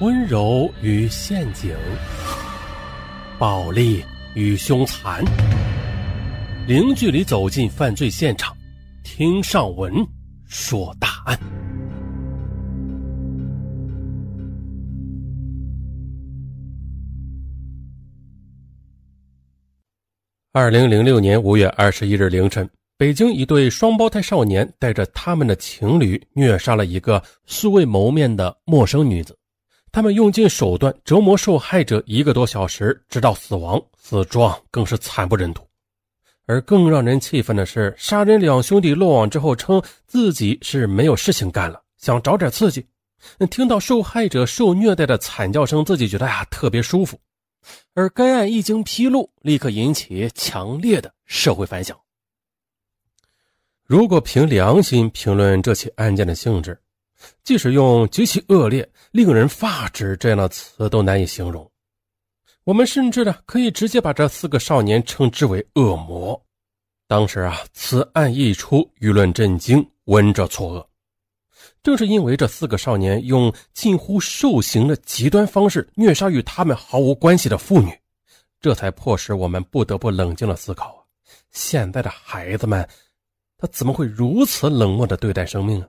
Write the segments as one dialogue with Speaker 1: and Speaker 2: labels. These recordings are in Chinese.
Speaker 1: 温柔与陷阱，暴力与凶残，零距离走进犯罪现场，听上文说大案。二零零六年五月二十一日凌晨。北京一对双胞胎少年带着他们的情侣虐杀了一个素未谋面的陌生女子，他们用尽手段折磨受害者一个多小时，直到死亡，死状更是惨不忍睹。而更让人气愤的是，杀人两兄弟落网之后，称自己是没有事情干了，想找点刺激。听到受害者受虐待的惨叫声，自己觉得呀特别舒服。而该案一经披露，立刻引起强烈的社会反响。如果凭良心评论这起案件的性质，即使用极其恶劣、令人发指这样的词都难以形容。我们甚至呢，可以直接把这四个少年称之为恶魔。当时啊，此案一出，舆论震惊，闻者错愕。正是因为这四个少年用近乎兽刑的极端方式虐杀与他们毫无关系的妇女，这才迫使我们不得不冷静的思考，现在的孩子们。他怎么会如此冷漠的对待生命啊？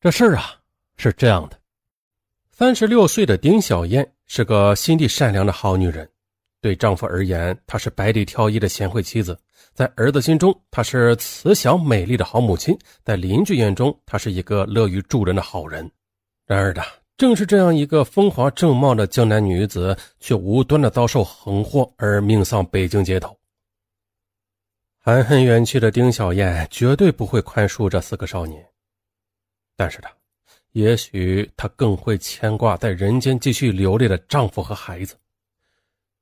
Speaker 1: 这事儿啊是这样的：三十六岁的丁小燕是个心地善良的好女人，对丈夫而言，她是百里挑一的贤惠妻子；在儿子心中，她是慈祥美丽的好母亲；在邻居眼中，她是一个乐于助人的好人。然而的，正是这样一个风华正茂的江南女子，却无端的遭受横祸而命丧北京街头。含恨远去的丁小燕绝对不会宽恕这四个少年，但是她，也许她更会牵挂在人间继续流泪的丈夫和孩子。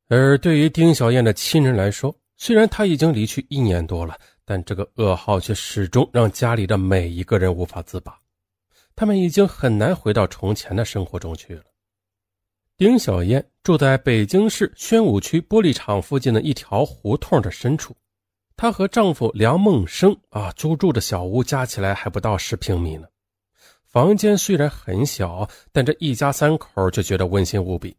Speaker 1: 而对于丁小燕的亲人来说，虽然她已经离去一年多了，但这个噩耗却始终让家里的每一个人无法自拔。他们已经很难回到从前的生活中去了。丁小燕住在北京市宣武区玻璃厂附近的一条胡同的深处。她和丈夫梁梦生啊，租住的小屋加起来还不到十平米呢。房间虽然很小，但这一家三口却觉得温馨无比。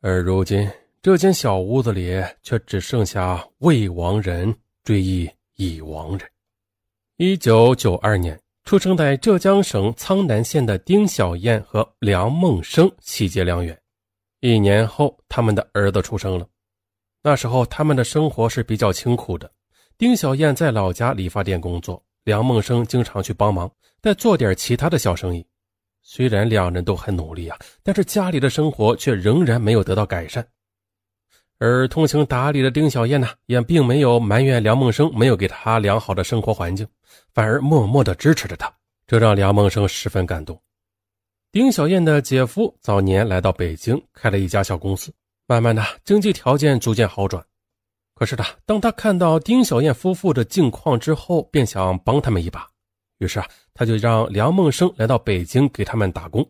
Speaker 1: 而如今，这间小屋子里却只剩下未亡人追忆已亡人。一九九二年出生在浙江省苍南县的丁小燕和梁梦生喜结良缘，一年后，他们的儿子出生了。那时候，他们的生活是比较清苦的。丁小燕在老家理发店工作，梁梦生经常去帮忙，再做点其他的小生意。虽然两人都很努力啊，但是家里的生活却仍然没有得到改善。而通情达理的丁小燕呢，也并没有埋怨梁梦生没有给她良好的生活环境，反而默默地支持着她，这让梁梦生十分感动。丁小燕的姐夫早年来到北京，开了一家小公司。慢慢的，经济条件逐渐好转。可是呢，当他看到丁小燕夫妇的境况之后，便想帮他们一把。于是啊，他就让梁梦生来到北京给他们打工。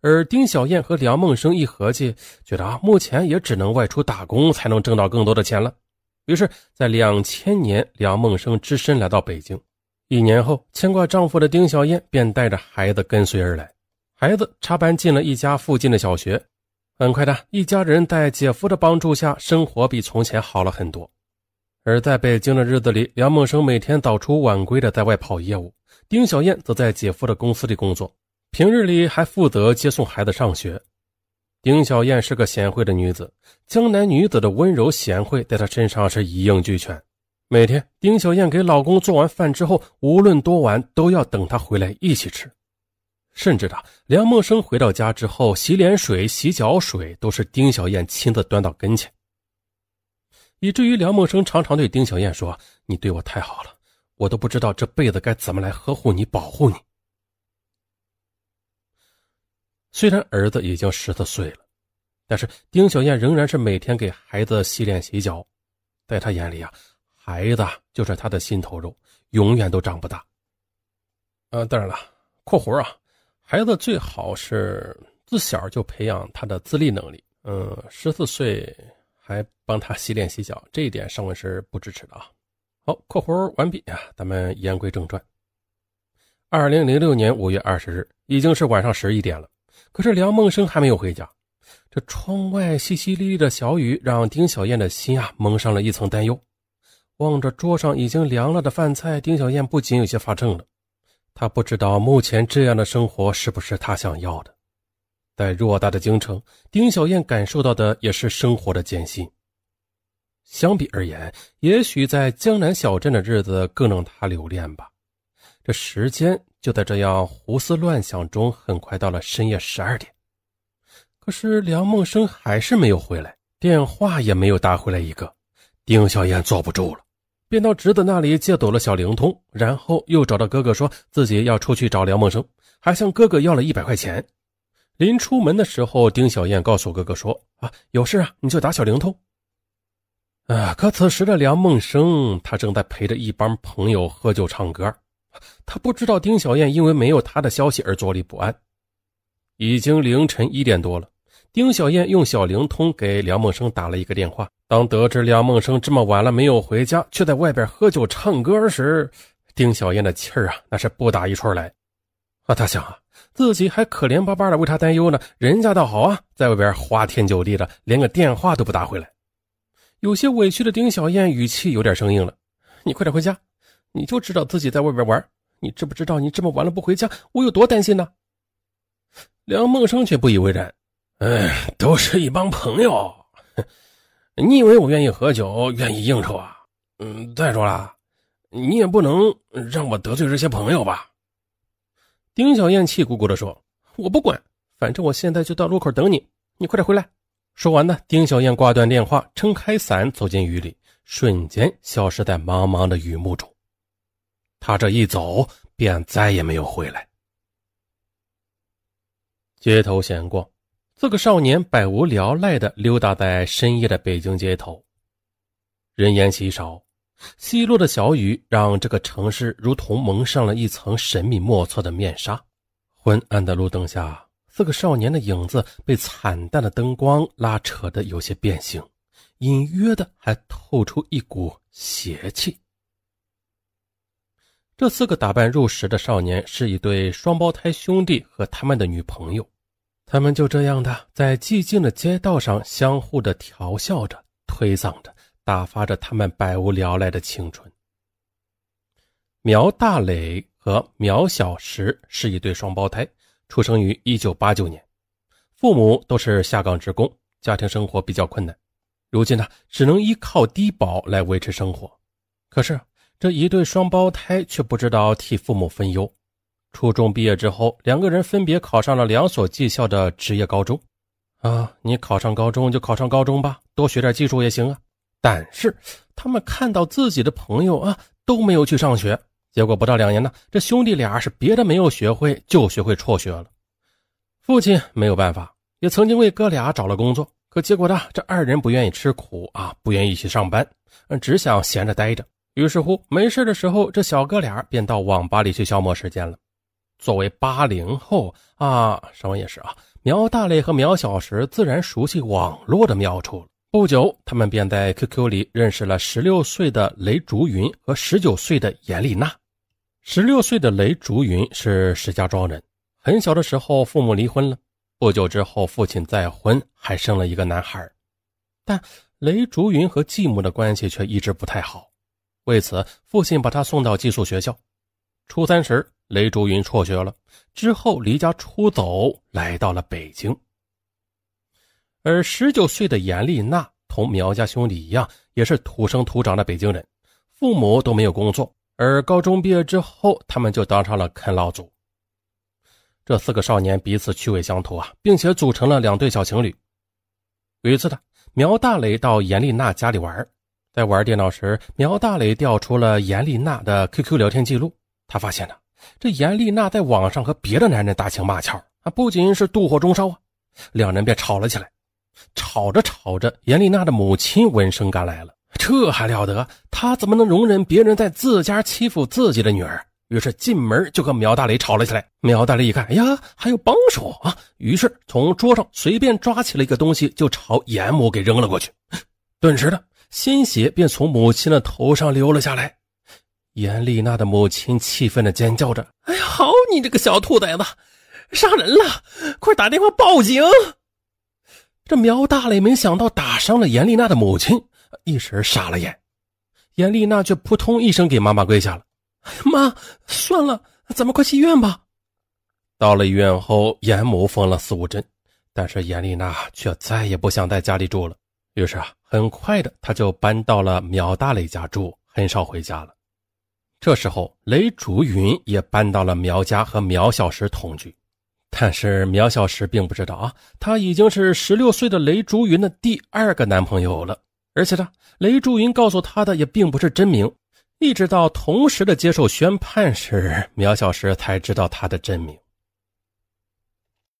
Speaker 1: 而丁小燕和梁梦生一合计，觉得啊，目前也只能外出打工才能挣到更多的钱了。于是，在两千年，梁梦生只身来到北京。一年后，牵挂丈夫的丁小燕便带着孩子跟随而来。孩子插班进了一家附近的小学。很快的一家人在姐夫的帮助下，生活比从前好了很多。而在北京的日子里，梁梦生每天早出晚归的在外跑业务，丁小燕则在姐夫的公司里工作，平日里还负责接送孩子上学。丁小燕是个贤惠的女子，江南女子的温柔贤惠在她身上是一应俱全。每天，丁小燕给老公做完饭之后，无论多晚都要等他回来一起吃。甚至的，梁梦生回到家之后，洗脸水、洗脚水都是丁小燕亲自端到跟前，以至于梁梦生常常对丁小燕说：“你对我太好了，我都不知道这辈子该怎么来呵护你、保护你。”虽然儿子已经十四岁了，但是丁小燕仍然是每天给孩子洗脸、洗脚，在她眼里啊，孩子就是他的心头肉，永远都长不大。呃，当然了，括弧啊。孩子最好是自小就培养他的自立能力。嗯，十四岁还帮他洗脸洗脚，这一点上文是不支持的啊。好，括弧完毕啊，咱们言归正传。二零零六年五月二十日，已经是晚上十一点了，可是梁梦生还没有回家。这窗外淅淅沥沥的小雨，让丁小燕的心啊蒙上了一层担忧。望着桌上已经凉了的饭菜，丁小燕不禁有些发怔了。她不知道目前这样的生活是不是她想要的。在偌大的京城，丁小燕感受到的也是生活的艰辛。相比而言，也许在江南小镇的日子更让他留恋吧。这时间就在这样胡思乱想中，很快到了深夜十二点。可是梁梦生还是没有回来，电话也没有打回来一个。丁小燕坐不住了，便到侄子那里借走了小灵通，然后又找到哥哥，说自己要出去找梁梦生，还向哥哥要了一百块钱。临出门的时候，丁小燕告诉哥哥说：“啊，有事啊，你就打小灵通。”啊，可此时的梁梦生，他正在陪着一帮朋友喝酒唱歌。他不知道丁小燕因为没有他的消息而坐立不安。已经凌晨一点多了，丁小燕用小灵通给梁梦生打了一个电话。当得知梁梦生这么晚了没有回家，却在外边喝酒唱歌时，丁小燕的气儿啊，那是不打一处来。啊，他想啊，自己还可怜巴巴的为他担忧呢，人家倒好啊，在外边花天酒地的，连个电话都不打回来。有些委屈的丁小燕语气有点生硬了：“你快点回家。”你就知道自己在外边玩，你知不知道你这么晚了不回家，我有多担心呢？梁梦生却不以为然，哎，都是一帮朋友，你以为我愿意喝酒，愿意应酬啊？嗯，再说了，你也不能让我得罪这些朋友吧？丁小燕气鼓鼓地说：“我不管，反正我现在就到路口等你，你快点回来。”说完呢，丁小燕挂断电话，撑开伞走进雨里，瞬间消失在茫茫的雨幕中。他这一走，便再也没有回来。街头闲逛，四个少年百无聊赖的溜达在深夜的北京街头，人烟稀少，稀落的小雨让这个城市如同蒙上了一层神秘莫测的面纱。昏暗的路灯下，四个少年的影子被惨淡的灯光拉扯的有些变形，隐约的还透出一股邪气。这四个打扮入时的少年是一对双胞胎兄弟和他们的女朋友，他们就这样的在寂静的街道上相互的调笑着、推搡着，打发着他们百无聊赖的青春。苗大磊和苗小石是一对双胞胎，出生于一九八九年，父母都是下岗职工，家庭生活比较困难，如今呢，只能依靠低保来维持生活。可是。这一对双胞胎却不知道替父母分忧。初中毕业之后，两个人分别考上了两所技校的职业高中。啊，你考上高中就考上高中吧，多学点技术也行啊。但是他们看到自己的朋友啊都没有去上学，结果不到两年呢，这兄弟俩是别的没有学会，就学会辍学了。父亲没有办法，也曾经为哥俩找了工作，可结果呢，这二人不愿意吃苦啊，不愿意去上班，只想闲着待着。于是乎，没事的时候，这小哥俩便到网吧里去消磨时间了。作为八零后啊，什么也是啊，苗大雷和苗小石自然熟悉网络的妙处了。不久，他们便在 QQ 里认识了十六岁的雷竹云和十九岁的严丽娜。十六岁的雷竹云是石家庄人，很小的时候父母离婚了，不久之后父亲再婚，还生了一个男孩。但雷竹云和继母的关系却一直不太好。为此，父亲把他送到寄宿学校。初三时，雷竹云辍学了，之后离家出走，来到了北京。而十九岁的严丽娜同苗家兄弟一样，也是土生土长的北京人，父母都没有工作。而高中毕业之后，他们就当上了啃老族。这四个少年彼此趣味相投啊，并且组成了两对小情侣。有一次的，苗大雷到严丽娜家里玩。在玩电脑时，苗大雷调出了严丽娜的 QQ 聊天记录。他发现呢，这严丽娜在网上和别的男人打情骂俏啊，不仅是妒火中烧啊，两人便吵了起来。吵着吵着，严丽娜的母亲闻声赶来了。这还了得？他怎么能容忍别人在自家欺负自己的女儿？于是进门就和苗大雷吵了起来。苗大雷一看，哎呀，还有帮手啊！于是从桌上随便抓起了一个东西，就朝严母给扔了过去。顿时的。鲜血便从母亲的头上流了下来，严丽娜的母亲气愤的尖叫着：“
Speaker 2: 哎呀，好你这个小兔崽子，杀人了！快打电话报警！”
Speaker 1: 这苗大磊没想到打伤了严丽娜的母亲，一时傻了眼。严丽娜却扑通一声给妈妈跪下了：“
Speaker 2: 妈，算了，咱们快去医院吧。”
Speaker 1: 到了医院后，严母缝了四五针，但是严丽娜却再也不想在家里住了。于是啊，很快的，她就搬到了苗大磊家住，很少回家了。这时候，雷竹云也搬到了苗家和苗小石同居，但是苗小石并不知道啊，他已经是十六岁的雷竹云的第二个男朋友了。而且呢，雷竹云告诉他的也并不是真名，一直到同时的接受宣判时，苗小石才知道他的真名。